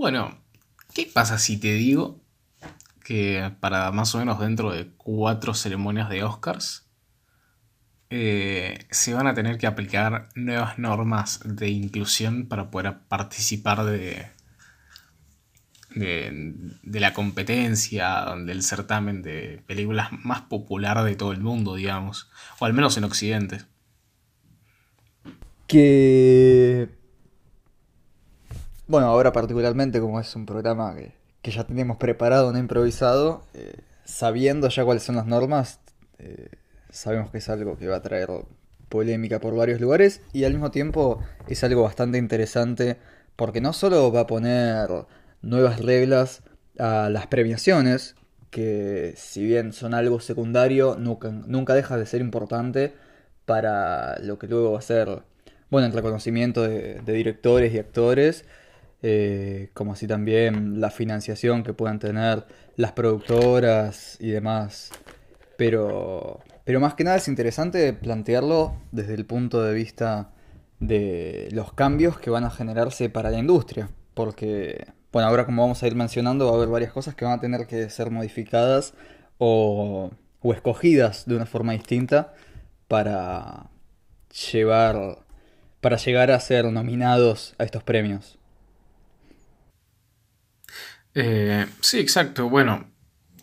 Bueno, ¿qué pasa si te digo que para más o menos dentro de cuatro ceremonias de Oscars eh, se van a tener que aplicar nuevas normas de inclusión para poder participar de, de, la competencia, del certamen de películas más popular de todo el mundo, digamos, o al menos en Occidente. Que... Bueno, ahora particularmente como es un programa que, ya tenemos preparado, no improvisado, eh, sabiendo ya cuáles son las normas, eh, sabemos que es algo que va a traer polémica por varios lugares y al mismo tiempo es algo bastante interesante porque no solo va a poner nuevas reglas a las premiaciones, que si bien son algo secundario, nunca, nunca deja de ser importante para lo que luego va a ser, bueno, el reconocimiento de, directores y actores, eh, como así también la financiación que puedan tener las productoras y demás. Pero, pero más que nada es interesante plantearlo desde el punto de vista de los cambios que van a generarse para la industria, porque bueno, ahora como vamos a ir mencionando, va a haber varias cosas que van a tener que ser modificadas o, escogidas de una forma distinta para llevar para llegar a ser nominados a estos premios. Eh, sí, exacto. Bueno,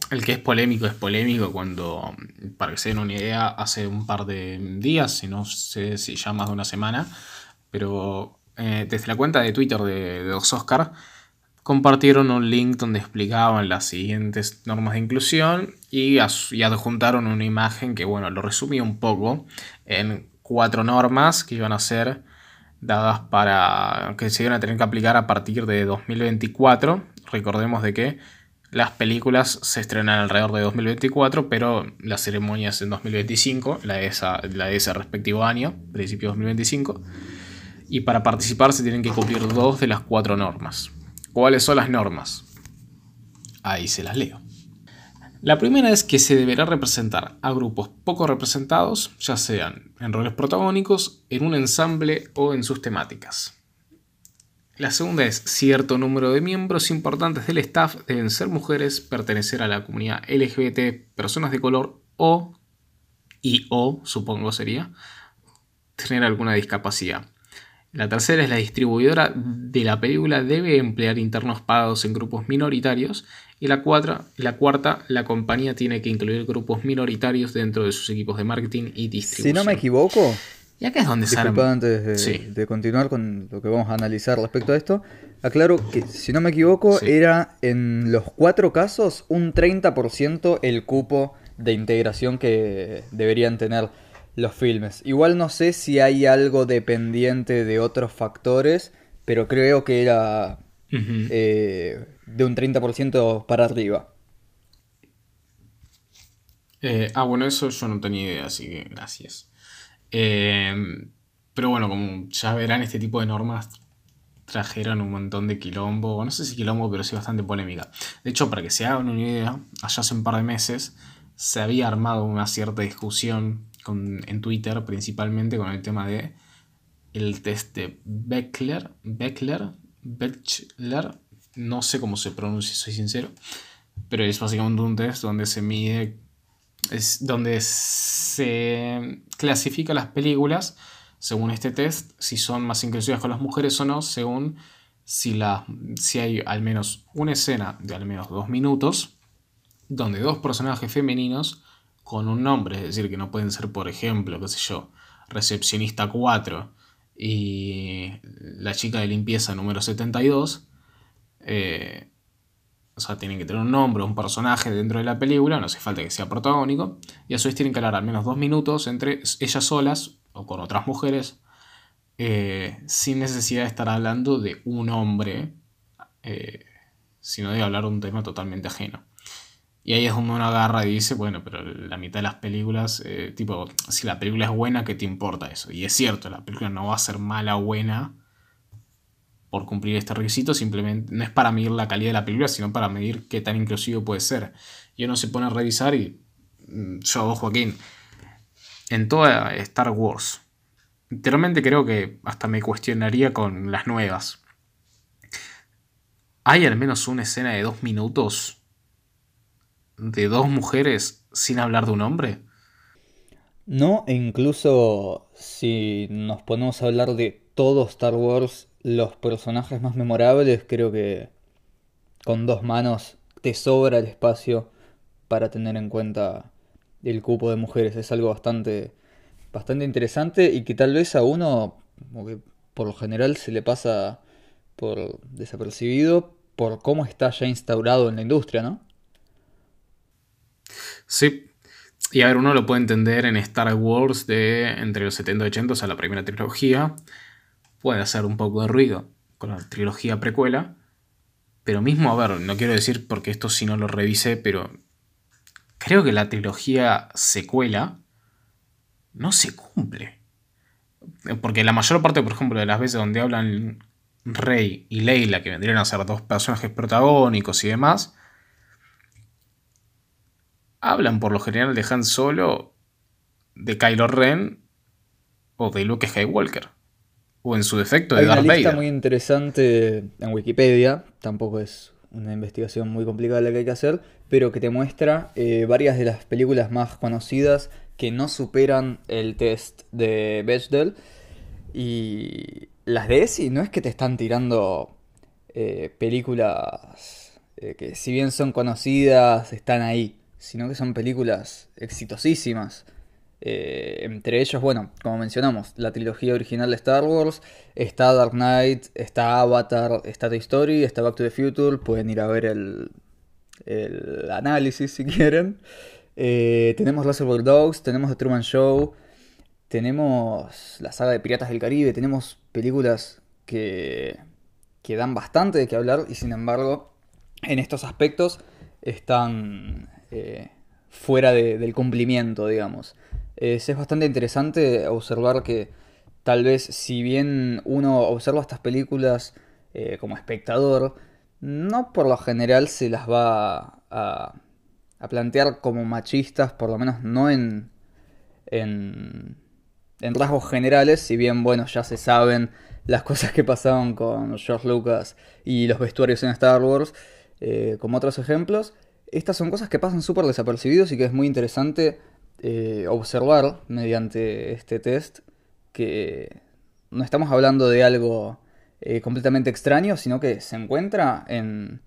el que es polémico es polémico cuando, para que se den una idea, hace un par de días, si no sé si ya más de una semana, pero eh, desde la cuenta de Twitter de, de los Oscar, compartieron un link donde explicaban las siguientes normas de inclusión y, adjuntaron una imagen que, bueno, lo resumí un poco en cuatro normas que iban a ser dadas para que se iban a tener que aplicar a partir de 2024. Recordemos de que las películas se estrenan alrededor de 2024, pero las ceremonias en 2025, la de, la de ese respectivo año, principio de 2025. Y para participar se tienen que cumplir dos de las cuatro normas. ¿Cuáles son las normas? Ahí se las leo. La primera es que se deberá representar a grupos poco representados, ya sean en roles protagónicos, en un ensamble o en sus temáticas. La segunda es cierto número de miembros importantes del staff deben ser mujeres, pertenecer a la comunidad LGBT, personas de color o, y o, supongo sería, tener alguna discapacidad. La tercera es la distribuidora de la película debe emplear internos pagados en grupos minoritarios. Y la, la cuarta, la compañía tiene que incluir grupos minoritarios dentro de sus equipos de marketing y distribución. Si no me equivoco, y acá es donde Disculpa, antes de, continuar con lo que vamos a analizar respecto a esto, aclaro que, si no me equivoco, era en los cuatro casos un 30% el cupo de integración que deberían tener los filmes. Igual no sé si hay algo dependiente de otros factores, pero creo que era eh, de un 30% para arriba. Eh, ah, bueno, eso yo no tenía idea, así que gracias. Eh, pero bueno, como ya verán, este tipo de normas trajeron un montón de quilombo, no sé si quilombo, pero sí bastante polémica. De hecho, para que se hagan una idea, allá hace un par de meses se había armado una cierta discusión en Twitter principalmente con el tema de el test de Beckler, Beckler, Beckler, no sé cómo se pronuncia, soy sincero, pero es básicamente un test donde se mide, es donde se clasifica las películas según este test, si son más inclusivas con las mujeres o no, según si, si hay al menos una escena de al menos dos minutos donde dos personajes femeninos con un nombre, es decir, que no pueden ser, por ejemplo, qué sé yo, recepcionista 4 y la chica de limpieza número 72. Eh, o sea, tienen que tener un nombre, un personaje dentro de la película, no hace falta que sea protagónico, y a su vez tienen que hablar al menos dos minutos entre ellas solas o con otras mujeres, eh, sin necesidad de estar hablando de un hombre, eh, sino de hablar de un tema totalmente ajeno. Y ahí es donde uno agarra y dice, bueno, pero la mitad de las películas, eh, tipo, si la película es buena, ¿qué te importa eso? Y es cierto, la película no va a ser mala o buena por cumplir este requisito, simplemente no es para medir la calidad de la película, sino para medir qué tan inclusivo puede ser. Y uno se pone a revisar y mm, yo, Joaquín, en toda Star Wars, literalmente creo que hasta me cuestionaría con las nuevas ¿Hay al menos una escena de dos minutos de dos mujeres sin hablar de un hombre? No, e incluso si nos ponemos a hablar de todo Star Wars, los personajes más memorables, creo que con dos manos te sobra el espacio para tener en cuenta el cupo de mujeres. Es algo bastante, bastante interesante y que tal vez a uno, por lo general, se le pasa por desapercibido por cómo está ya instaurado en la industria, ¿no? Sí. Y a ver, uno lo puede entender en Star Wars de entre los 70 y 80, o sea, la primera trilogía. Puede hacer un poco de ruido con la trilogía precuela. Pero mismo, a ver, no quiero decir porque esto sí no lo revisé, pero creo que la trilogía secuela no se cumple. Porque la mayor parte, por ejemplo, de las veces donde hablan Rey y Leila, que vendrían a ser dos personajes protagónicos y demás, hablan por lo general de Han Solo, de Kylo Ren o de Luke Skywalker. O en su defecto de Hay Darth una lista Vader. muy interesante en Wikipedia, tampoco es una investigación muy complicada la que hay que hacer, pero que te muestra eh, varias de las películas más conocidas que no superan el test de Bechdel. Y las de ESI no es que te están tirando eh, películas eh, que si bien son conocidas, están ahí, sino que son películas exitosísimas. Eh, entre ellos, bueno, como mencionamos, la trilogía original de Star Wars, está Dark Knight, está Avatar, está Toy Story, está Back to the Future, pueden ir a ver el, el análisis si quieren. Eh, tenemos Reservoir Dogs, tenemos The Truman Show, tenemos la saga de Piratas del Caribe, tenemos películas que, que dan bastante de qué hablar y sin embargo en estos aspectos están eh, fuera de- del cumplimiento, digamos. Es, es bastante interesante observar que tal vez si bien uno observa estas películas eh, como espectador, no por lo general se las va a, a plantear como machistas, por lo menos no en, en, en rasgos generales, si bien, bueno, ya se saben las cosas que pasaban con George Lucas y los vestuarios en Star Wars, eh, como otros ejemplos, estas son cosas que pasan súper desapercibidos y que es muy interesante eh, observar mediante este test que no estamos hablando de algo eh, completamente extraño, sino que se encuentra en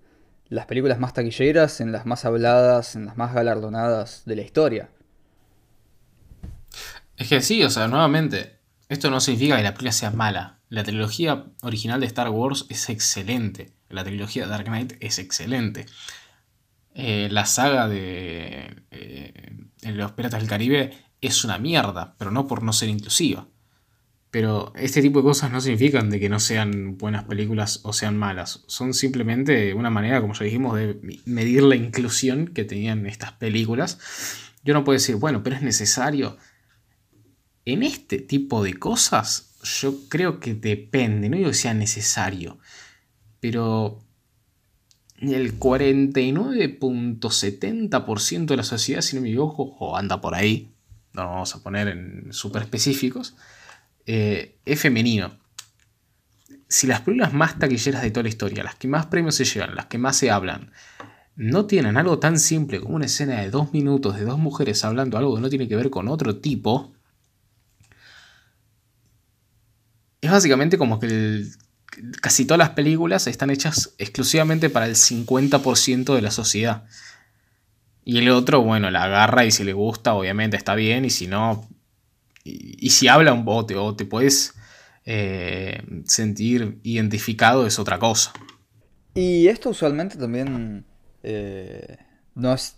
las películas más taquilleras, en las más habladas, en las más galardonadas de la historia. Es que sí, o sea, nuevamente, esto no significa que la película sea mala. La trilogía original de Star Wars es excelente. La trilogía de Dark Knight es excelente. Eh, la saga de eh, Los Piratas del Caribe es una mierda, pero no por no ser inclusiva. Pero este tipo de cosas no significan de que no sean buenas películas o sean malas. Son simplemente una manera, como ya dijimos, de medir la inclusión que tenían estas películas. Yo no puedo decir, bueno, pero es necesario. En este tipo de cosas, yo creo que depende. No digo que sea necesario. Pero el 49.70% de la sociedad, si no me equivoco, o anda por ahí, no nos vamos a poner en súper específicos, eh, es femenino. Si las películas más taquilleras de toda la historia, las que más premios se llevan, las que más se hablan, no tienen algo tan simple como una escena de dos minutos de dos mujeres hablando algo que no tiene que ver con otro tipo, es básicamente como que el- casi todas las películas están hechas exclusivamente para el 50% de la sociedad. Y el otro, bueno, la agarra y si le gusta, obviamente está bien, y si no, y, si habla un bote o te puedes eh, sentir identificado, es otra cosa. Y esto usualmente también eh, no es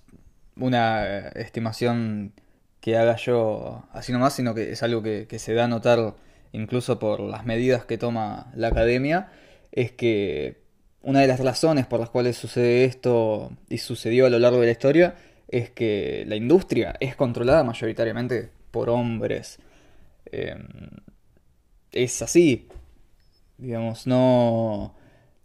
una estimación que haga yo así nomás, sino que es algo que se da a notar incluso por las medidas que toma la academia, es que una de las razones por las cuales sucede esto y sucedió a lo largo de la historia es que la industria es controlada mayoritariamente por hombres. Eh, es así, digamos, no,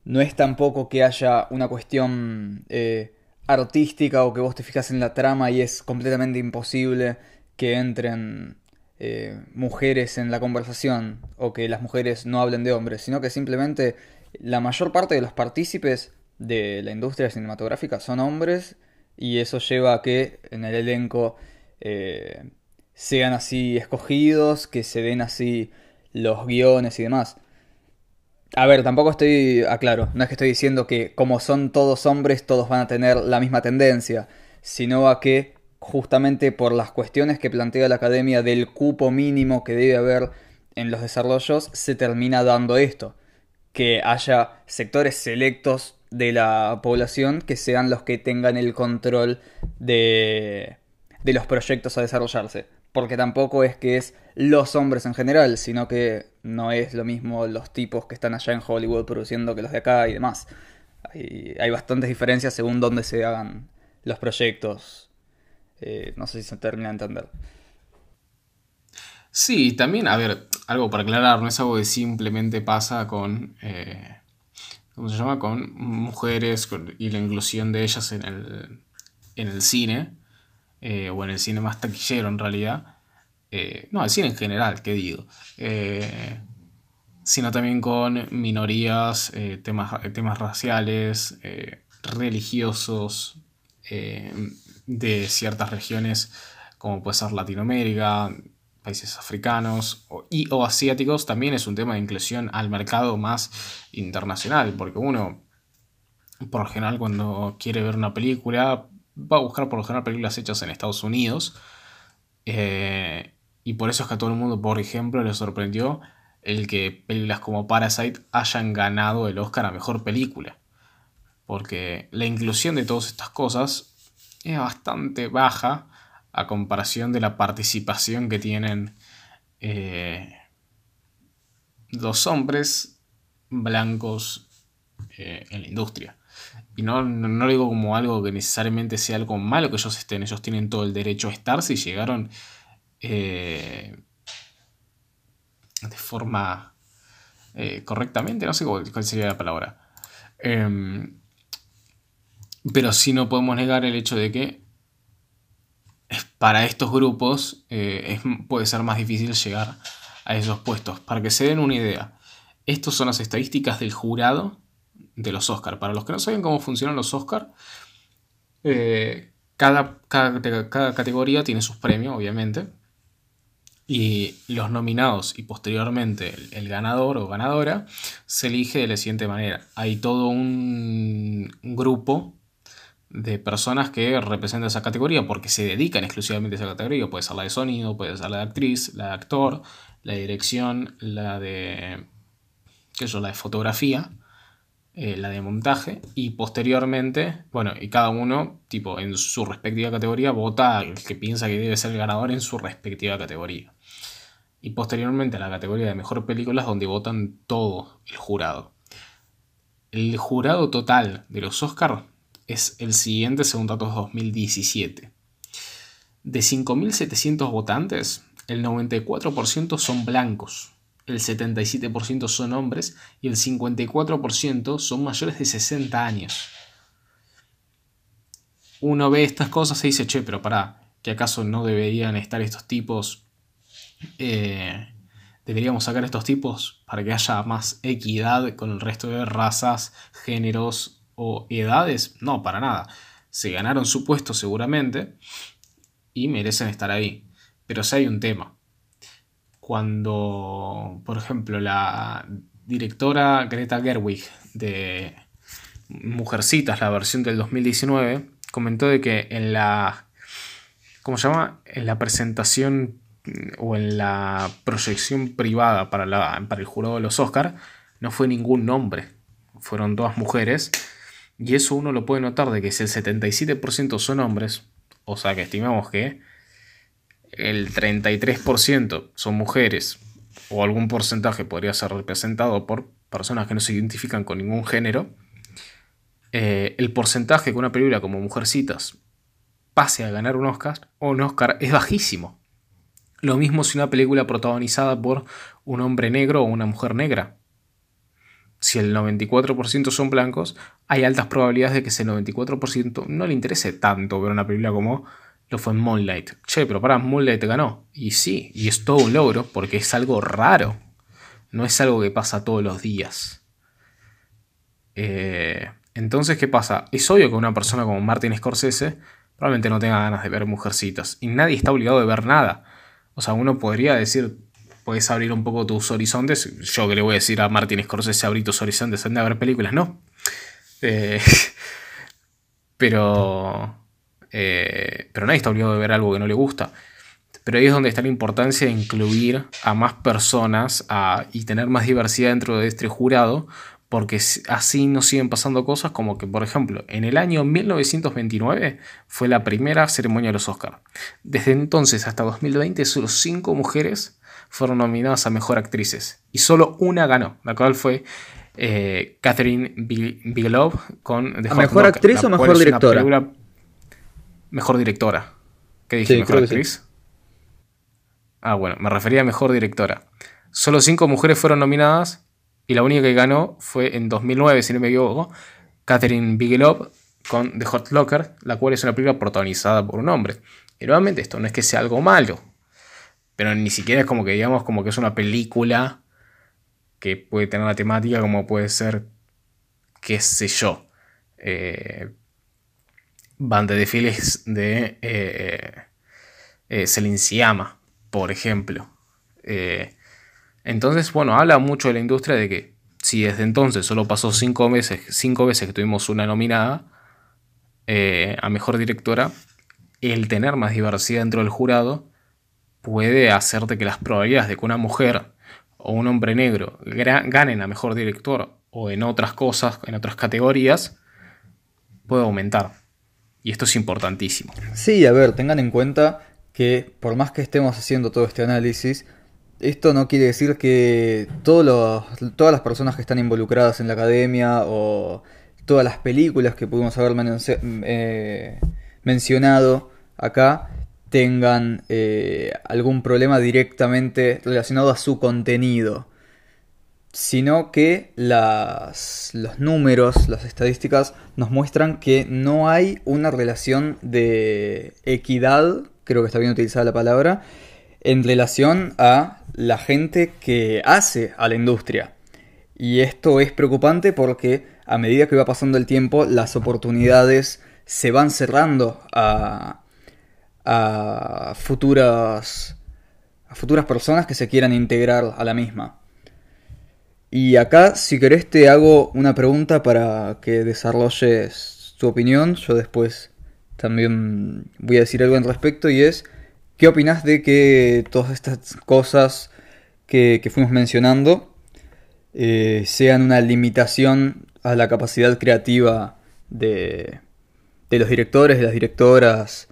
no es tampoco que haya una cuestión eh, artística o que vos te fijas en la trama y es completamente imposible que entren eh, mujeres en la conversación o que las mujeres no hablen de hombres, sino que simplemente la mayor parte de los partícipes de la industria cinematográfica son hombres y eso lleva a que en el elenco eh, sean así escogidos, que se den así los guiones y demás. A ver, tampoco estoy, aclaro, no es que estoy diciendo que como son todos hombres todos van a tener la misma tendencia, sino a que justamente por las cuestiones que plantea la academia del cupo mínimo que debe haber en los desarrollos, se termina dando esto, que haya sectores selectos de la población que sean los que tengan el control de, de los proyectos a desarrollarse. Porque tampoco es que es los hombres en general, sino que no es lo mismo los tipos que están allá en Hollywood produciendo que los de acá y demás. Hay, hay bastantes diferencias según dónde se hagan los proyectos. Eh, no sé si se termina de entender. Sí, también, a ver, algo para aclarar, no es algo que simplemente pasa con, eh, ¿cómo se llama? Con mujeres y la inclusión de ellas en el, en el cine, eh, o en el cine más taquillero en realidad. No, el cine en general, ¿qué digo? sino también con minorías, temas, temas raciales, religiosos, de ciertas regiones, como puede ser Latinoamérica, países africanos y, o asiáticos, también es un tema de inclusión al mercado más internacional, porque uno, por lo general, cuando quiere ver una película, va a buscar por lo general películas hechas en Estados Unidos. Eh, y por eso es que a todo el mundo, por ejemplo, le sorprendió el que películas como Parasite hayan ganado el Oscar a Mejor Película. Porque la inclusión de todas estas cosas es bastante baja a comparación de la participación que tienen eh, los hombres blancos eh, en la industria. Y no, no, lo digo como algo que necesariamente sea algo malo que ellos estén, ellos tienen todo el derecho a estar si llegaron eh, de forma correctamente, no sé cuál, sería la palabra. Em, pero sí no podemos negar el hecho de que para estos grupos eh, puede ser más difícil llegar a esos puestos. Para que se den una idea, estas son las estadísticas del jurado de los Oscars. Para los que no saben cómo funcionan los Oscars, eh, cada, cada, categoría tiene sus premios, obviamente. Y los nominados y posteriormente el, ganador o ganadora se elige de la siguiente manera. Hay todo un grupo de personas que representan esa categoría porque se dedican exclusivamente a esa categoría. Puede ser la de sonido, puede ser la de actriz, la de actor, la de dirección, la de. qué sé la de fotografía, eh, la de montaje. Y posteriormente, bueno, y cada uno, tipo, en su respectiva categoría, vota al que piensa que debe ser el ganador en su respectiva categoría. Y posteriormente a la categoría de mejor película donde votan todo el jurado. El jurado total de los Oscars es el siguiente según datos 2017. De 5.700 votantes, el 94% son blancos, el 77% son hombres y el 54% son mayores de 60 años. Uno ve estas cosas y dice, che, pero pará, ¿que acaso no deberían estar estos tipos? Eh, deberíamos sacar estos tipos para que haya más equidad con el resto de razas, géneros o edades, no, para nada. Se ganaron su puesto seguramente y merecen estar ahí. Pero si hay un tema. Cuando, por ejemplo, la directora Greta Gerwig de Mujercitas, la versión del 2019, comentó de que en la, ¿cómo se llama? En la presentación o en la proyección privada para, la, para el jurado de los Oscars, no fue ningún nombre. Fueron todas mujeres y eso uno lo puede notar de que si el 77% son hombres, o sea que estimamos que el 33% son mujeres, o algún porcentaje podría ser representado por personas que no se identifican con ningún género, eh, el porcentaje que una película como Mujercitas pase a ganar un Oscar o un Oscar es bajísimo. Lo mismo si una película protagonizada por un hombre negro o una mujer negra si el 94% son blancos, hay altas probabilidades de que ese 94% no le interese tanto ver una película como lo fue en Moonlight. Che, pero para, Moonlight ganó. Y sí, y es todo un logro porque es algo raro. No es algo que pasa todos los días. Eh, Entonces, ¿qué pasa? Es obvio que una persona como Martin Scorsese probablemente no tenga ganas de ver mujercitas. Y nadie está obligado de ver nada. O sea, uno podría decir, puedes abrir un poco tus horizontes. Yo que le voy a decir a Martin Scorsese, abrir tus horizontes, anda a ver películas. No. Eh, pero... Eh, pero nadie está obligado de ver algo que no le gusta. Pero ahí es donde está la importancia de incluir a más personas y tener más diversidad dentro de este jurado, porque así nos siguen pasando cosas como que, por ejemplo, en el año 1929 fue la primera ceremonia de los Oscars. Desde entonces hasta 2020 solo cinco mujeres fueron nominadas a Mejor Actrices y solo una ganó, la cual fue eh, Catherine Bigelow con ¿Mejor actriz o mejor directora? Mejor directora. ¿Qué dije? ¿Mejor actriz? Ah, bueno, me refería a mejor directora. Solo cinco mujeres fueron nominadas y la única que ganó fue en 2009, si no me equivoco, Catherine Bigelow con The Hot Locker, la cual es una película protagonizada por un hombre. Y nuevamente esto no es que sea algo malo, pero ni siquiera es como que digamos como que es una película que puede tener una temática como puede ser, qué sé yo, eh, Banda de Files de eh, eh, por ejemplo. Eh, entonces, bueno, habla mucho de la industria de que si desde entonces solo pasó cinco veces, cinco veces que tuvimos una nominada eh, a mejor directora, el tener más diversidad dentro del jurado puede hacerte que las probabilidades de que una mujer o un hombre negro ganen a mejor director o en otras cosas, en otras categorías, puede aumentar. Y esto es importantísimo. Sí, a ver, tengan en cuenta que por más que estemos haciendo todo este análisis, esto no quiere decir que todas las personas que están involucradas en la academia o todas las películas que pudimos haber eh, mencionado acá tengan eh, algún problema directamente relacionado a su contenido, sino que las, los números, las estadísticas nos muestran que no hay una relación de equidad creo que está bien utilizada la palabra, en relación a la gente que hace a la industria. Y esto es preocupante porque a medida que va pasando el tiempo, las oportunidades se van cerrando a, a futuras, a futuras personas que se quieran integrar a la misma. Y acá, si querés, te hago una pregunta para que desarrolles tu opinión. Yo después también voy a decir algo al respecto y es, ¿qué opinas de que todas estas cosas que, fuimos mencionando eh, sean una limitación a la capacidad creativa de, de los directores, de las directoras,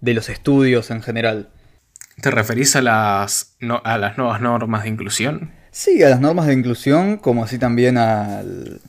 de los estudios en general? ¿Te referís a las, a las nuevas normas de inclusión? Sí, a las normas de inclusión, como así también al...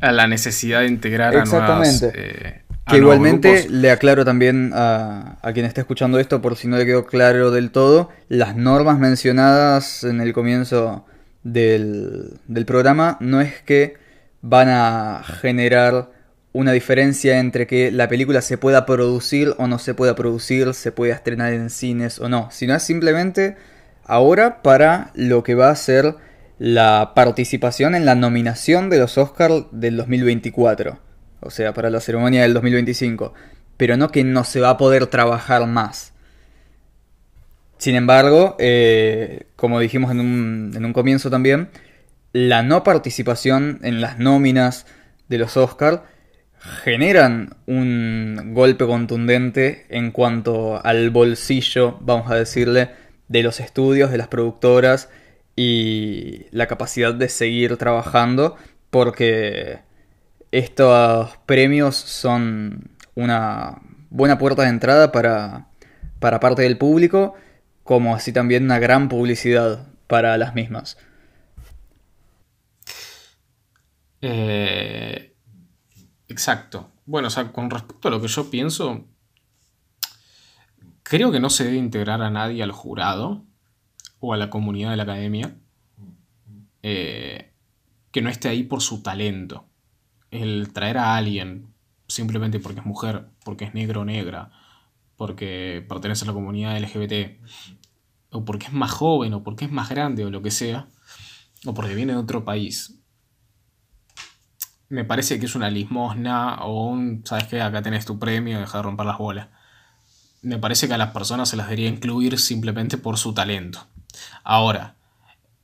A la necesidad de integrar a nuevas... Eh, que igualmente le aclaro también a, quien esté escuchando esto, por si no le quedó claro del todo, las normas mencionadas en el comienzo del, del programa no es que van a generar una diferencia entre que la película se pueda producir o no se pueda producir, se pueda estrenar en cines o no, sino es simplemente ahora para lo que va a ser la participación en la nominación de los Oscars del 2024 o sea, para la ceremonia del 2025, pero no que no se va a poder trabajar más. Sin embargo, eh, como dijimos en un, en un comienzo también, la no participación en las nóminas de los Oscars generan un golpe contundente en cuanto al bolsillo, vamos a decirle, de los estudios, de las productoras y la capacidad de seguir trabajando porque estos premios son una buena puerta de entrada para, para parte del público, como así también una gran publicidad para las mismas. Eh, exacto. Bueno, o sea, con respecto a lo que yo pienso, creo que no se debe integrar a nadie al jurado o a la comunidad de la academia eh, que no esté ahí por su talento el traer a alguien simplemente porque es mujer, porque es negro o negra, porque pertenece a la comunidad LGBT, o porque es más joven, o porque es más grande, o lo que sea, o porque viene de otro país, me parece que es una limosna o un, ¿sabes qué? Acá tenés tu premio, deja de romper las bolas. Me parece que a las personas se las debería incluir simplemente por su talento. Ahora,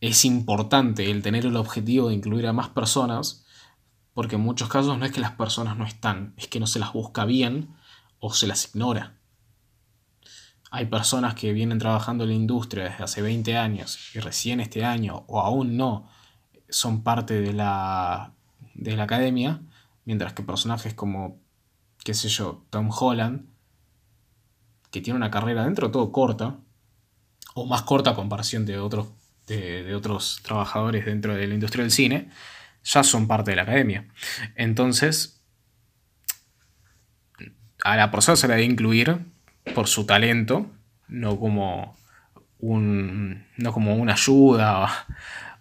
es importante el tener el objetivo de incluir a más personas, porque en muchos casos no es que las personas no están, es que no se las busca bien o se las ignora. Hay personas que vienen trabajando en la industria desde hace 20 años y recién este año o aún no son parte de la, de la academia, mientras que personajes como, qué sé yo, Tom Holland, que tiene una carrera dentro todo corta, o más corta a comparación de otros, de, otros trabajadores dentro de la industria del cine, ya son parte de la academia. Entonces, a la persona se le debe incluir por su talento, no como un, no como una ayuda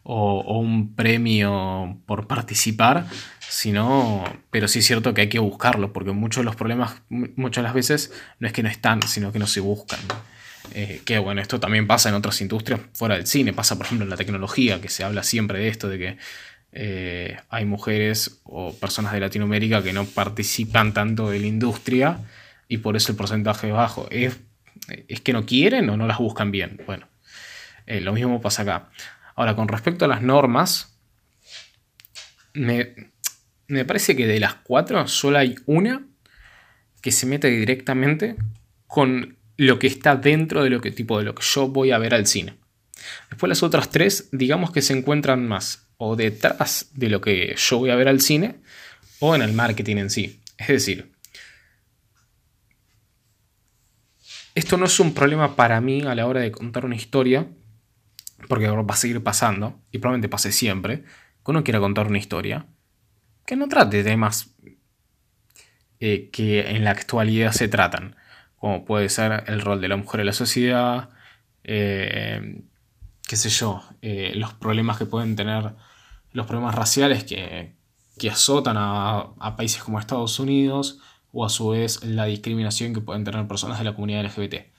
o, un premio por participar, sino, pero sí es cierto que hay que buscarlo, porque muchos de los problemas, muchas de las veces, no es que no están, sino que no se buscan. Eh, que bueno, esto también pasa en otras industrias fuera del cine, pasa por ejemplo en la tecnología, que se habla siempre de esto, de que eh, hay mujeres o personas de Latinoamérica que no participan tanto de la industria y por eso el porcentaje es bajo. ¿Es, es que no quieren o no las buscan bien? Bueno, eh, lo mismo pasa acá. Ahora, con respecto a las normas, me, parece que de las cuatro solo hay una que se mete directamente con lo que está dentro de lo que tipo de lo que yo voy a ver al cine. Después las otras tres, digamos que se encuentran más o detrás de lo que yo voy a ver al cine o en el marketing en sí. Es decir, esto no es un problema para mí a la hora de contar una historia, porque va a seguir pasando, y probablemente pase siempre, que uno quiera contar una historia que no trate temas eh, que en la actualidad se tratan, como puede ser el rol de la mujer en la sociedad, eh, qué sé yo, eh, los problemas que pueden tener, los problemas raciales que, azotan a, a, países como Estados Unidos, o a su vez la discriminación que pueden tener personas de la comunidad LGBT.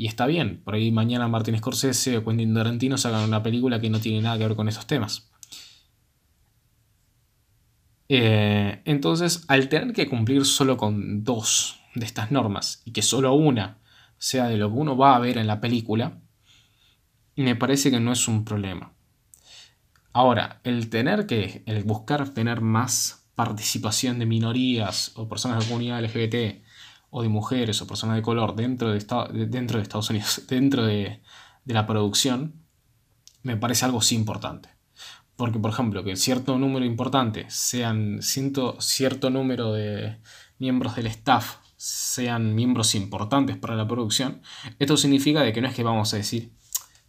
Y está bien, por ahí mañana Martin Scorsese o Quentin Tarantino sacan una película que no tiene nada que ver con esos temas. Eh, entonces, al tener que cumplir solo con dos de estas normas y que solo una sea de lo que uno va a ver en la película, me parece que no es un problema. Ahora, el tener que, el buscar tener más participación de minorías o personas de la comunidad LGBT o de mujeres o personas de color dentro de, dentro de Estados Unidos, dentro de, la producción, me parece algo sí importante. Porque, por ejemplo, que cierto número importante sean cierto número de miembros del staff sean miembros importantes para la producción, esto significa de que no es que vamos a decir,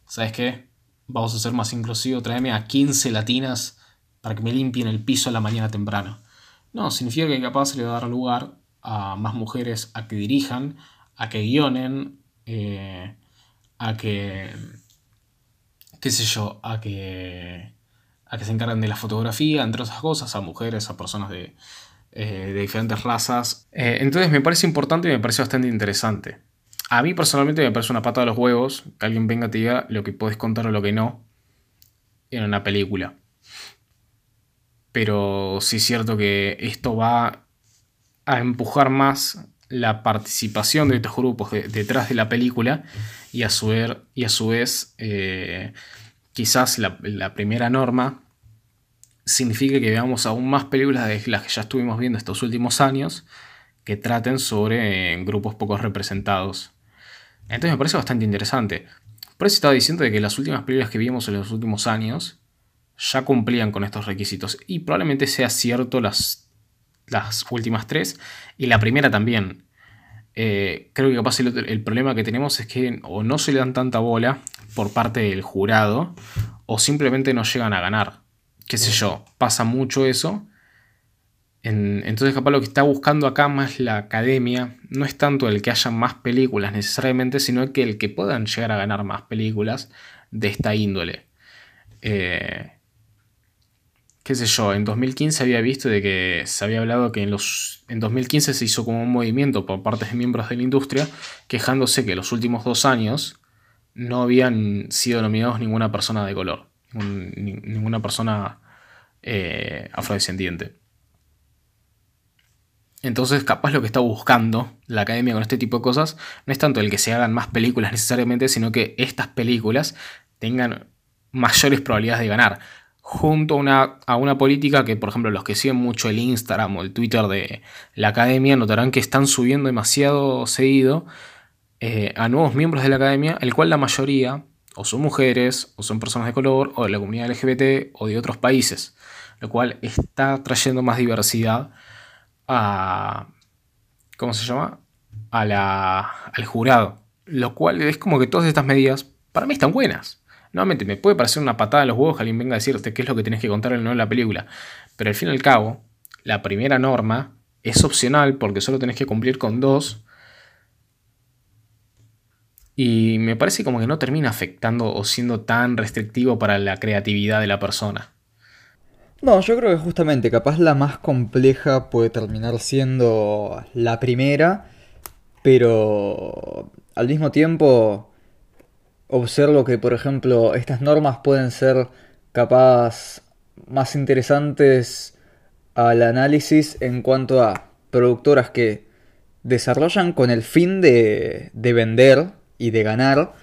¿sabes qué? Vamos a ser más inclusivos, tráeme a 15 latinas para que me limpien el piso a la mañana temprano. No, significa que capaz le va a dar lugar a más mujeres a que dirijan, a que guionen, eh, a que, qué sé yo, a que, a que se encarguen de la fotografía, entre otras cosas, a mujeres, a personas de, eh, diferentes razas. Eh, entonces me parece importante y me parece bastante interesante. A mí personalmente me parece una pata de los huevos que alguien venga y te diga lo que puedes contar o lo que no en una película. Pero sí es cierto que esto va a empujar más la participación de estos grupos detrás de la película y a su, y a su vez eh, quizás la, primera norma significa que veamos aún más películas de las que ya estuvimos viendo estos últimos años que traten sobre eh, grupos poco representados. Entonces me parece bastante interesante. Por eso estaba diciendo de que las últimas películas que vimos en los últimos años ya cumplían con estos requisitos. Y probablemente sea cierto las las últimas tres, y la primera también. Eh, creo que capaz el, problema que tenemos es que o no se le dan tanta bola por parte del jurado, o simplemente no llegan a ganar. Qué sé yo, pasa mucho eso. entonces capaz lo que está buscando acá más la academia no es tanto el que haya más películas necesariamente, sino que el que puedan llegar a ganar más películas de esta índole. Eh, qué sé yo, en 2015 había visto de que se había hablado que en, los, en 2015 se hizo como un movimiento por parte de miembros de la industria quejándose que los últimos dos años no habían sido nominados ninguna persona de color, ninguna persona eh, afrodescendiente. Entonces, capaz lo que está buscando la academia con este tipo de cosas no es tanto el que se hagan más películas necesariamente, sino que estas películas tengan mayores probabilidades de ganar. Junto a una, a una política que, por ejemplo, los que siguen mucho el Instagram o el Twitter de la academia notarán que están subiendo demasiado seguido eh, a nuevos miembros de la academia, el cual la mayoría o son mujeres, o son personas de color, o de la comunidad LGBT, o de otros países, lo cual está trayendo más diversidad a... ¿Cómo se llama? A la, al jurado. Lo cual es como que todas estas medidas, para mí están buenas. Nuevamente, me puede parecer una patada en los huevos que alguien venga a decirte qué es lo que tienes que contar en la película. Pero al fin y al cabo, la primera norma es opcional porque solo tenés que cumplir con dos y me parece como que no termina afectando o siendo tan restrictivo para la creatividad de la persona. No, yo creo que justamente capaz la más compleja puede terminar siendo la primera, pero al mismo tiempo observo que, por ejemplo, estas normas pueden ser capaz más interesantes al análisis en cuanto a productoras que desarrollan con el fin de, de vender y de ganar.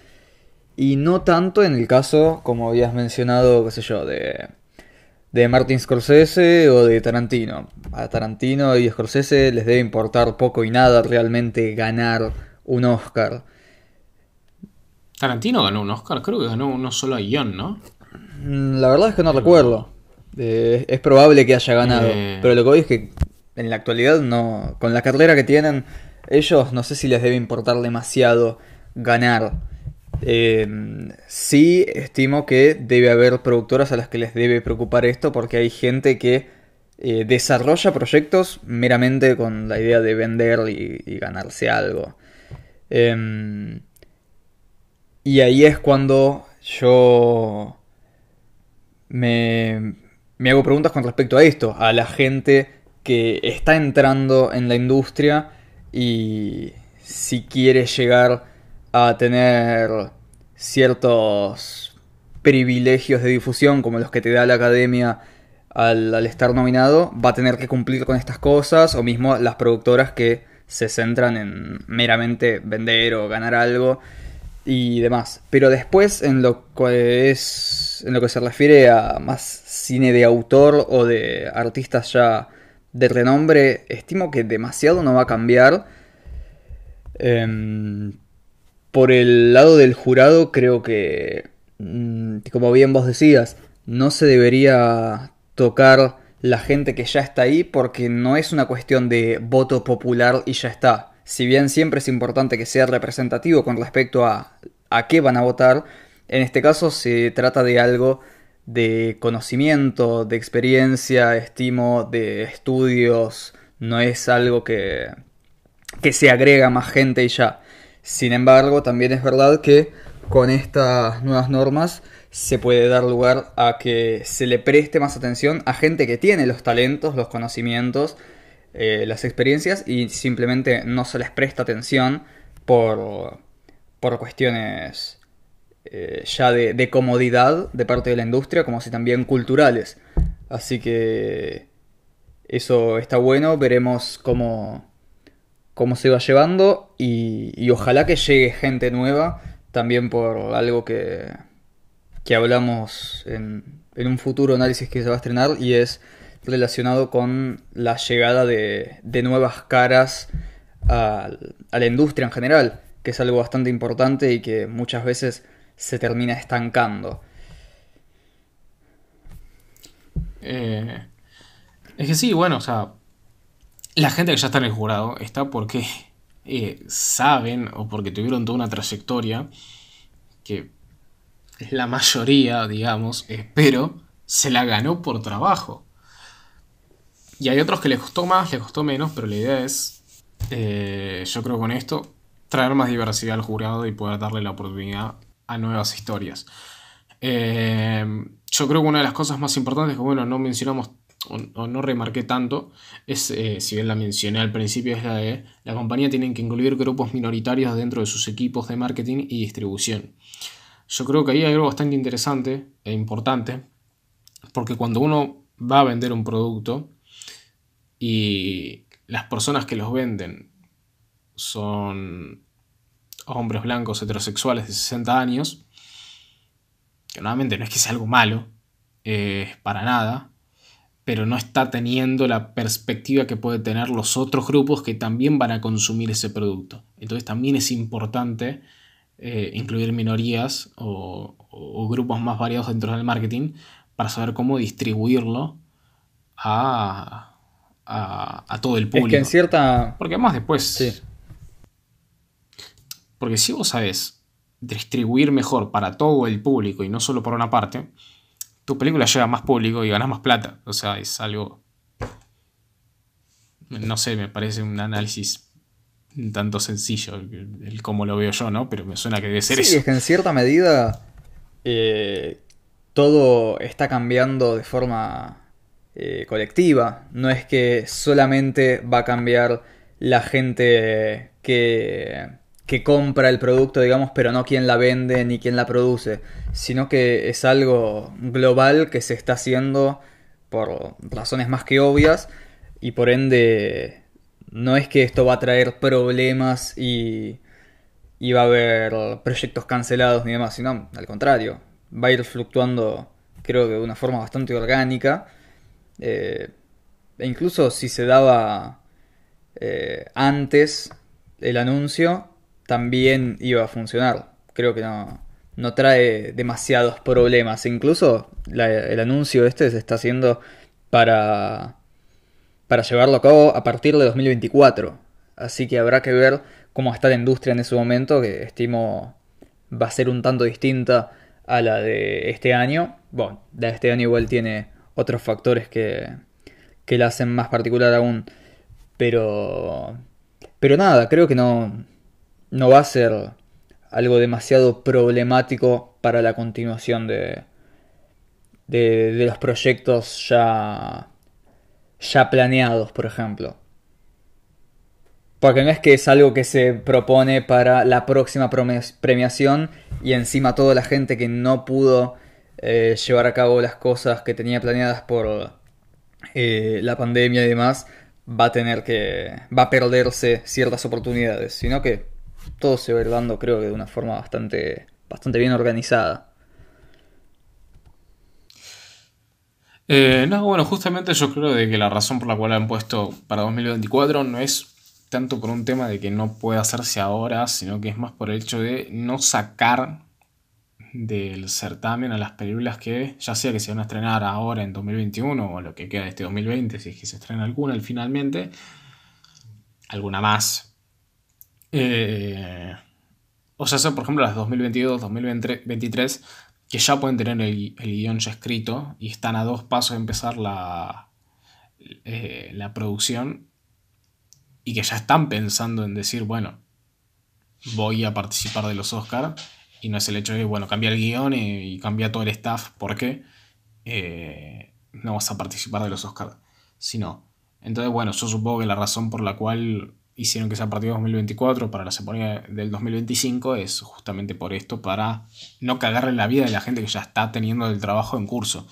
Y no tanto en el caso, como habías mencionado, qué sé yo, de, de Martin Scorsese o de Tarantino. A Tarantino y Scorsese les debe importar poco y nada realmente ganar un Oscar. Tarantino ganó un Oscar, creo que ganó uno solo a guion, ¿no? Mm, la verdad es que no recuerdo. Eh, es probable que haya ganado. Eh. Pero lo que voy es que en la actualidad no. Con la carrera que tienen, ellos no sé si les debe importar demasiado ganar. Eh, sí, estimo que debe haber productoras a las que les debe preocupar esto porque hay gente que eh, desarrolla proyectos meramente con la idea de vender y, ganarse algo. Em, y ahí es cuando yo me, me hago preguntas con respecto a esto, a la gente que está entrando en la industria y si quiere llegar a tener ciertos privilegios de difusión como los que te da la academia al, estar nominado, va a tener que cumplir con estas cosas, o mismo las productoras que se centran en meramente vender o ganar algo y demás. Pero después en lo que es en lo que se refiere a más cine de autor o de artistas ya de renombre, estimo que demasiado no va a cambiar. Em, por el lado del jurado, creo que, mm, como bien vos decías, no se debería tocar la gente que ya está ahí porque no es una cuestión de voto popular y ya está. Si bien siempre es importante que sea representativo con respecto a a qué van a votar, en este caso se trata de algo de conocimiento, de experiencia, estimo, de estudios, no es algo que, que se agrega más gente y ya. Sin embargo, también es verdad que con estas nuevas normas se puede dar lugar a que se le preste más atención a gente que tiene los talentos, los conocimientos, eh, las experiencias y simplemente no se les presta atención por, por cuestiones eh, ya de, de, comodidad de parte de la industria como si también culturales. Así que eso está bueno, veremos cómo, cómo se va llevando y, ojalá que llegue gente nueva también por algo que, que hablamos en, en, un futuro análisis que se va a estrenar y es relacionado con la llegada de, nuevas caras a, la industria en general, que es algo bastante importante y que muchas veces se termina estancando. Eh, es que sí, bueno, o sea, la gente que ya está en el jurado está porque eh, saben o porque tuvieron toda una trayectoria que la mayoría, digamos, pero se la ganó por trabajo. Y hay otros que les costó más, les costó menos, pero la idea es, eh, yo creo con esto, traer más diversidad al jurado y poder darle la oportunidad a nuevas historias. Eh, yo creo que una de las cosas más importantes que, bueno, no mencionamos o, no remarqué tanto, es, eh, si bien la mencioné al principio, es la de la compañía tiene que incluir grupos minoritarios dentro de sus equipos de marketing y distribución. Yo creo que ahí hay algo bastante interesante e importante, porque cuando uno va a vender un producto y las personas que los venden son hombres blancos heterosexuales de 60 años, que nuevamente no es que sea algo malo, para nada, pero no está teniendo la perspectiva que puede tener los otros grupos que también van a consumir ese producto. Entonces también es importante eh, incluir minorías o, grupos más variados dentro del marketing para saber cómo distribuirlo a, todo el público. Es que en cierta... Porque además después... Sí. Porque si vos sabes distribuir mejor para todo el público y no solo por una parte, tu película llega a más público y ganas más plata. O sea, es algo. No sé, me parece un análisis un tanto sencillo, el, cómo lo veo yo, ¿no? Pero me suena que debe ser eso. Sí, es que en cierta medida eh, todo está cambiando de forma eh, colectiva. No es que solamente va a cambiar la gente que que compra el producto, digamos, pero no quien la vende ni quien la produce, sino que es algo global que se está haciendo por razones más que obvias y por ende no es que esto va a traer problemas y, y va a haber proyectos cancelados ni demás, sino al contrario, va a ir fluctuando creo que de una forma bastante orgánica eh, e incluso si se daba eh, antes el anuncio también iba a funcionar. Creo que no, no trae demasiados problemas. Incluso el anuncio este se está haciendo para, para llevarlo a cabo a partir de 2024. Así que habrá que ver cómo está la industria en ese momento, que estimo va a ser un tanto distinta a la de este año. Bueno, la de este año igual tiene otros factores que, que la hacen más particular aún. Pero, pero nada, creo que no, no va a ser algo demasiado problemático para la continuación de, de, los proyectos ya, ya planeados, por ejemplo. Porque no es que es algo que se propone para la próxima premiación y encima toda la gente que no pudo eh, llevar a cabo las cosas que tenía planeadas por eh, la pandemia y demás va a tener que va a perderse ciertas oportunidades, sino que todo se va dando creo que de una forma bastante, bastante bien organizada. Eh, no, bueno, justamente yo creo de que la razón por la cual han puesto para 2024 no es tanto por un tema de que no puede hacerse ahora, sino que es más por el hecho de no sacar del certamen a las películas que ya sea que se van a estrenar ahora en 2021 o lo que queda de este 2020, si es que se estrena alguna finalmente, alguna más, eh, o sea, por ejemplo las 2022, 2023, que ya pueden tener el, guion ya escrito y están a dos pasos de empezar la, eh, la producción y que ya están pensando en decir, bueno, voy a participar de los Oscars y no es el hecho de, bueno, cambiar el guion y, cambiar todo el staff porque eh, no vas a participar de los Oscars, sino, entonces, bueno, yo supongo que la razón por la cual hicieron que sea a partir de 2024 para la ceremonia del 2025 es justamente por esto, para no cagarle la vida de la gente que ya está teniendo el trabajo en curso.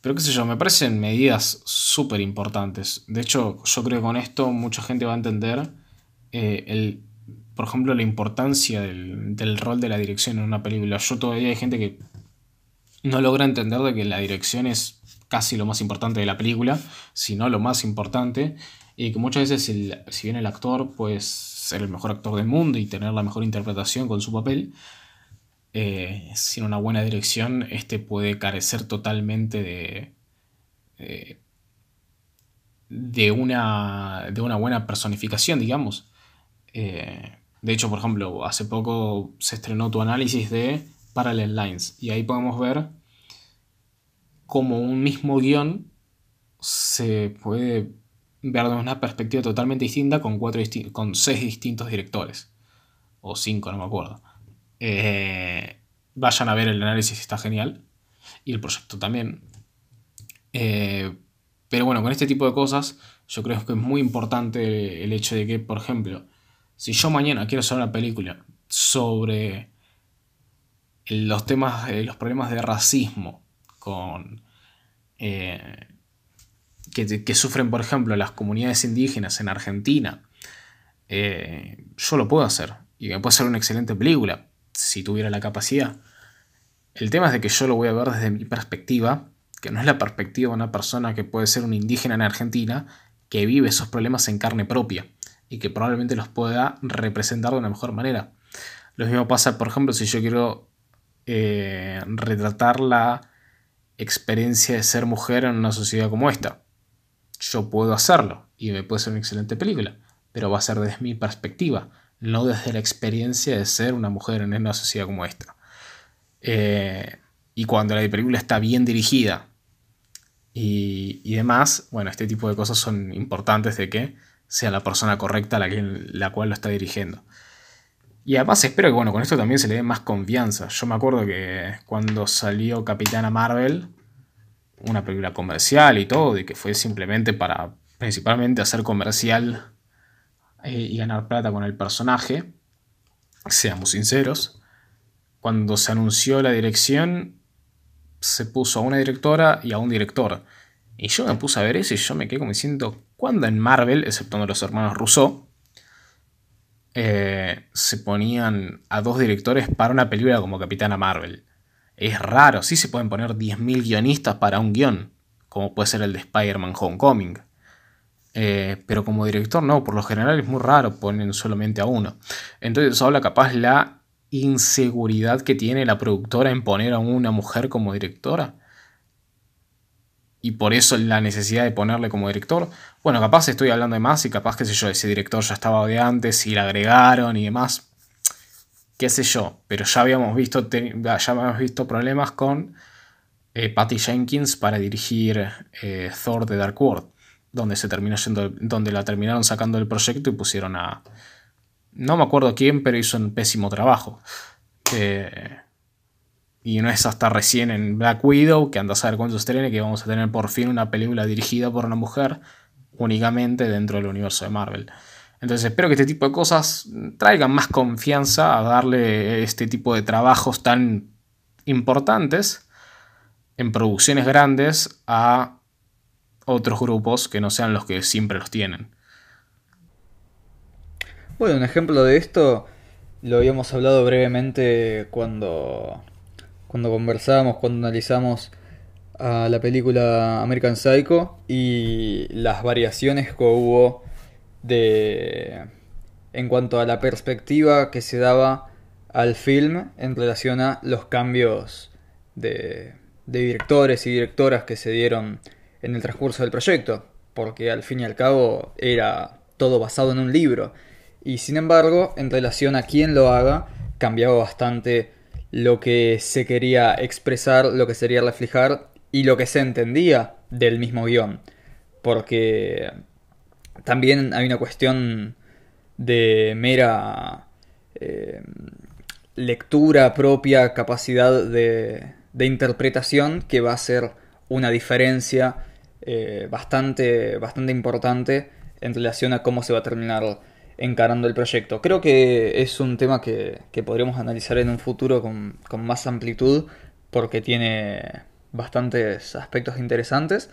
Pero qué sé yo, me parecen medidas súper importantes. De hecho, yo creo que con esto mucha gente va a entender, eh, el, por ejemplo, la importancia del, del, rol de la dirección en una película. Yo todavía hay gente que no logra entender de que la dirección es casi lo más importante de la película, sino lo más importante. Y que muchas veces, si bien el actor puede ser el mejor actor del mundo y tener la mejor interpretación con su papel, eh, sin una buena dirección, este puede carecer totalmente de, eh, de, una, de una buena personificación, digamos. Eh, de hecho, por ejemplo, hace poco se estrenó tu análisis de Parallel Lines y ahí podemos ver cómo un mismo guion se puede ver de una perspectiva totalmente distinta con, cuatro con seis distintos directores. O cinco, no me acuerdo. Eh, vayan a ver el análisis, está genial. Y el proyecto también. Eh, pero bueno, con este tipo de cosas, yo creo que es muy importante el hecho de que, por ejemplo, si yo mañana quiero hacer una película sobre los temas, los problemas de racismo con, eh, que, sufren, por ejemplo, las comunidades indígenas en Argentina, eh, yo lo puedo hacer. Y me puede ser una excelente película, si tuviera la capacidad. El tema es de que yo lo voy a ver desde mi perspectiva, que no es la perspectiva de una persona que puede ser un indígena en Argentina, que vive esos problemas en carne propia y que probablemente los pueda representar de una mejor manera. Lo mismo pasa, por ejemplo, si yo quiero eh, retratar la experiencia de ser mujer en una sociedad como esta. Yo puedo hacerlo y me puede ser una excelente película, pero va a ser desde mi perspectiva, no desde la experiencia de ser una mujer en una sociedad como esta. Eh, y cuando la película está bien dirigida y, y, demás, bueno, este tipo de cosas son importantes de que sea la persona correcta la, que, la cual lo está dirigiendo. Y además espero que bueno, con esto también se le dé más confianza. Yo me acuerdo que cuando salió Capitana Marvel, una película comercial y todo, y que fue simplemente para principalmente hacer comercial eh, y ganar plata con el personaje, seamos sinceros, cuando se anunció la dirección, se puso a una directora y a un director. Y yo me puse a ver eso y yo me quedé como diciendo, ¿cuándo en Marvel, exceptuando los hermanos Rousseau, eh, se ponían a dos directores para una película como Capitana Marvel. Es raro, sí se pueden poner 10.000 guionistas para un guion, como puede ser el de Spider-Man Homecoming. Eh, pero como director no, por lo general es muy raro, ponen solamente a uno. Entonces habla capaz la inseguridad que tiene la productora en poner a una mujer como directora y por eso la necesidad de ponerle como director. Bueno, capaz estoy hablando de más y capaz, qué sé yo, ese director ya estaba de antes y le agregaron y demás. Qué sé yo, pero ya habíamos visto, ya habíamos visto problemas con eh, Patty Jenkins para dirigir eh, Thor de Dark World, donde, se terminó yendo, donde la terminaron sacando del proyecto y pusieron a... No me acuerdo quién, pero hizo un pésimo trabajo. Eh, y no es hasta recién en Black Widow, que anda a saber cuánto estrene, que vamos a tener por fin una película dirigida por una mujer únicamente dentro del universo de Marvel. Entonces espero que este tipo de cosas traigan más confianza a darle este tipo de trabajos tan importantes en producciones grandes a otros grupos que no sean los que siempre los tienen. Bueno, un ejemplo de esto lo habíamos hablado brevemente cuando cuando conversábamos, cuando analizamos a la película American Psycho y las variaciones que hubo de en cuanto a la perspectiva que se daba al film en relación a los cambios de, de directores y directoras que se dieron en el transcurso del proyecto, porque al fin y al cabo era todo basado en un libro. Y sin embargo, en relación a quién lo haga, cambiaba bastante lo que se quería expresar, lo que sería reflejar y lo que se entendía del mismo guion. Porque también hay una cuestión de mera eh, lectura propia, capacidad de, de, interpretación que va a ser una diferencia eh, bastante, bastante importante en relación a cómo se va a terminar encarando el proyecto. Creo que es un tema que, podríamos analizar en un futuro con, más amplitud porque tiene bastantes aspectos interesantes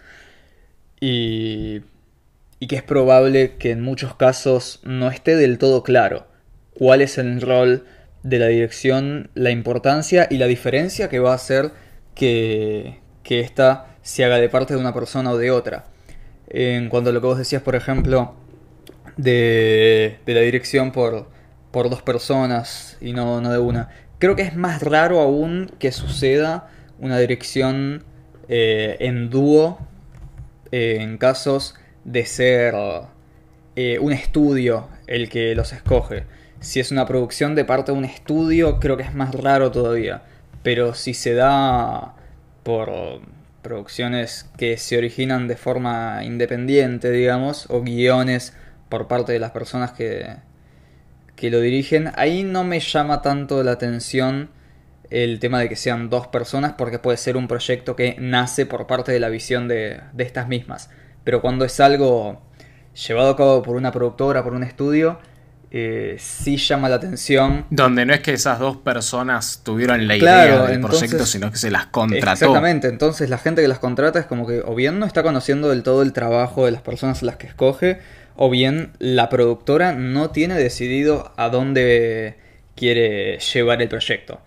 y, y que es probable que en muchos casos no esté del todo claro cuál es el rol de la dirección, la importancia y la diferencia que va a hacer que, que ésta se haga de parte de una persona o de otra. En cuanto a lo que vos decías, por ejemplo, de, de la dirección por, por dos personas y no, no de una. Creo que es más raro aún que suceda una dirección eh, en dúo eh, en casos de ser eh, un estudio el que los escoge. Si es una producción de parte de un estudio, creo que es más raro todavía. Pero si se da por producciones que se originan de forma independiente, digamos, o guiones por parte de las personas que, que lo dirigen. Ahí no me llama tanto la atención el tema de que sean dos personas porque puede ser un proyecto que nace por parte de la visión de, de estas mismas. Pero cuando es algo llevado a cabo por una productora, por un estudio, eh, sí llama la atención. Donde no es que esas dos personas tuvieron la Claro, idea del entonces- proyecto, sino que se las contrató. Exactamente, entonces la gente que las contrata es como que o bien no está conociendo del todo el trabajo de las personas a las que escoge, o bien la productora no tiene decidido a dónde quiere llevar el proyecto.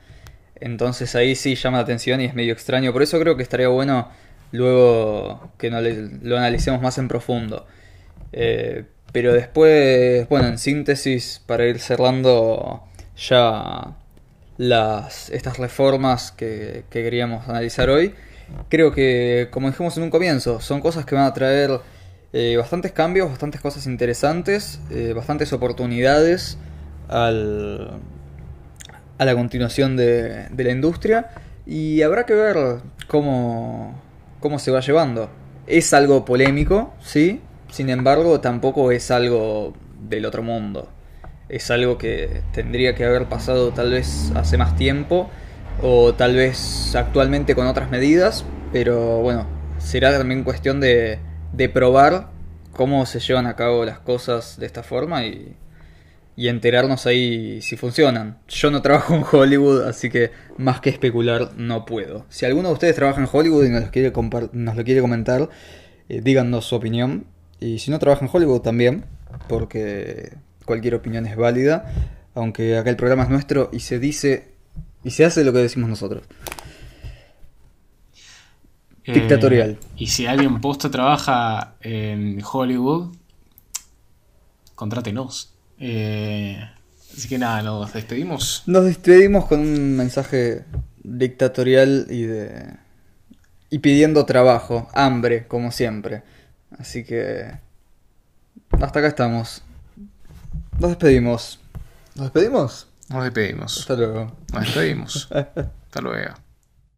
Entonces ahí sí llama la atención y es medio extraño. Por eso creo que estaría bueno luego que no lo analicemos más en profundo. Eh, pero después, bueno, en síntesis, para ir cerrando ya las, estas reformas que, que queríamos analizar hoy, creo que, como dijimos en un comienzo, son cosas que van a traer eh, bastantes cambios, bastantes cosas interesantes, eh, bastantes oportunidades al, a la continuación de, de la industria y habrá que ver cómo, cómo se va llevando. Es algo polémico, sí, sin embargo tampoco es algo del otro mundo. Es algo que tendría que haber pasado tal vez hace más tiempo o tal vez actualmente con otras medidas, pero bueno, será también cuestión de, de probar cómo se llevan a cabo las cosas de esta forma y, y enterarnos ahí si funcionan. Yo no trabajo en Hollywood, así que más que especular no puedo. Si alguno de ustedes trabaja en Hollywood y nos quiere, nos lo quiere comentar, eh, díganos su opinión. Y si no trabaja en Hollywood también, porque cualquier opinión es válida, aunque acá el programa es nuestro y se dice y se hace lo que decimos nosotros. Eh, Dictatorial. y si alguien posta trabaja en Hollywood, contrátenos. Eh, así que nada, nos despedimos. Nos despedimos con un mensaje dictatorial y de y pidiendo trabajo, hambre, como siempre. Así que hasta acá estamos. Nos despedimos. ¿Nos despedimos? Nos despedimos. Hasta luego. Nos despedimos. Hasta luego.